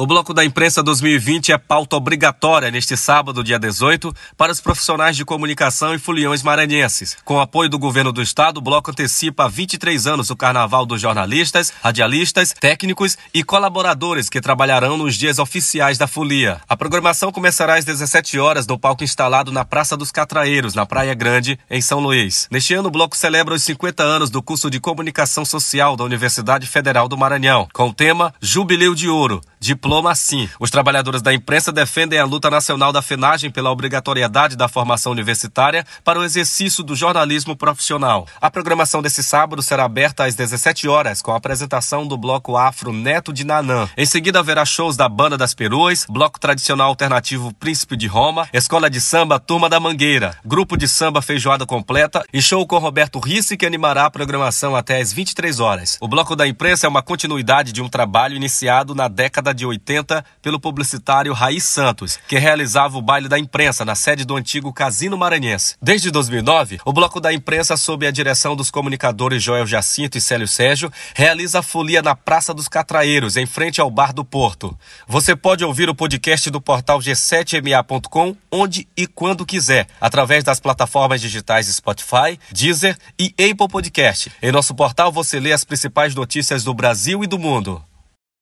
O Bloco da Imprensa 2020 é pauta obrigatória neste sábado, dia 18, para os profissionais de comunicação e foliões maranhenses. Com apoio do governo do estado, o bloco antecipa há 23 anos o carnaval dos jornalistas, radialistas, técnicos e colaboradores que trabalharão nos dias oficiais da folia. A programação começará às 17 horas no palco instalado na Praça dos Catraeiros, na Praia Grande, em São Luís. Neste ano, o bloco celebra os 50 anos do curso de Comunicação Social da Universidade Federal do Maranhão, com o tema Jubileu de Ouro Diploma sim. Os trabalhadores da imprensa defendem a luta nacional da FENAGEM pela obrigatoriedade da formação universitária para o exercício do jornalismo profissional. A programação desse sábado será aberta às 17 horas com a apresentação do bloco Afro Neto de Nanã. Em seguida haverá shows da Banda das Peruas, bloco tradicional alternativo Príncipe de Roma, Escola de Samba Turma da Mangueira, grupo de samba Feijoada Completa e show com Roberto Risse que animará a programação até às 23 horas. O bloco da imprensa é uma continuidade de um trabalho iniciado na década década de 80 pelo publicitário Raiz Santos, que realizava o baile da imprensa na sede do antigo Casino Maranhense. Desde 2009, o Bloco da Imprensa, sob a direção dos comunicadores Joel Jacinto e Célio Sérgio, realiza a folia na Praça dos Catraeiros, em frente ao Bar do Porto. Você pode ouvir o podcast do portal g7ma.com onde e quando quiser, através das plataformas digitais Spotify, Deezer e Apple Podcast. Em nosso portal você lê as principais notícias do Brasil e do mundo.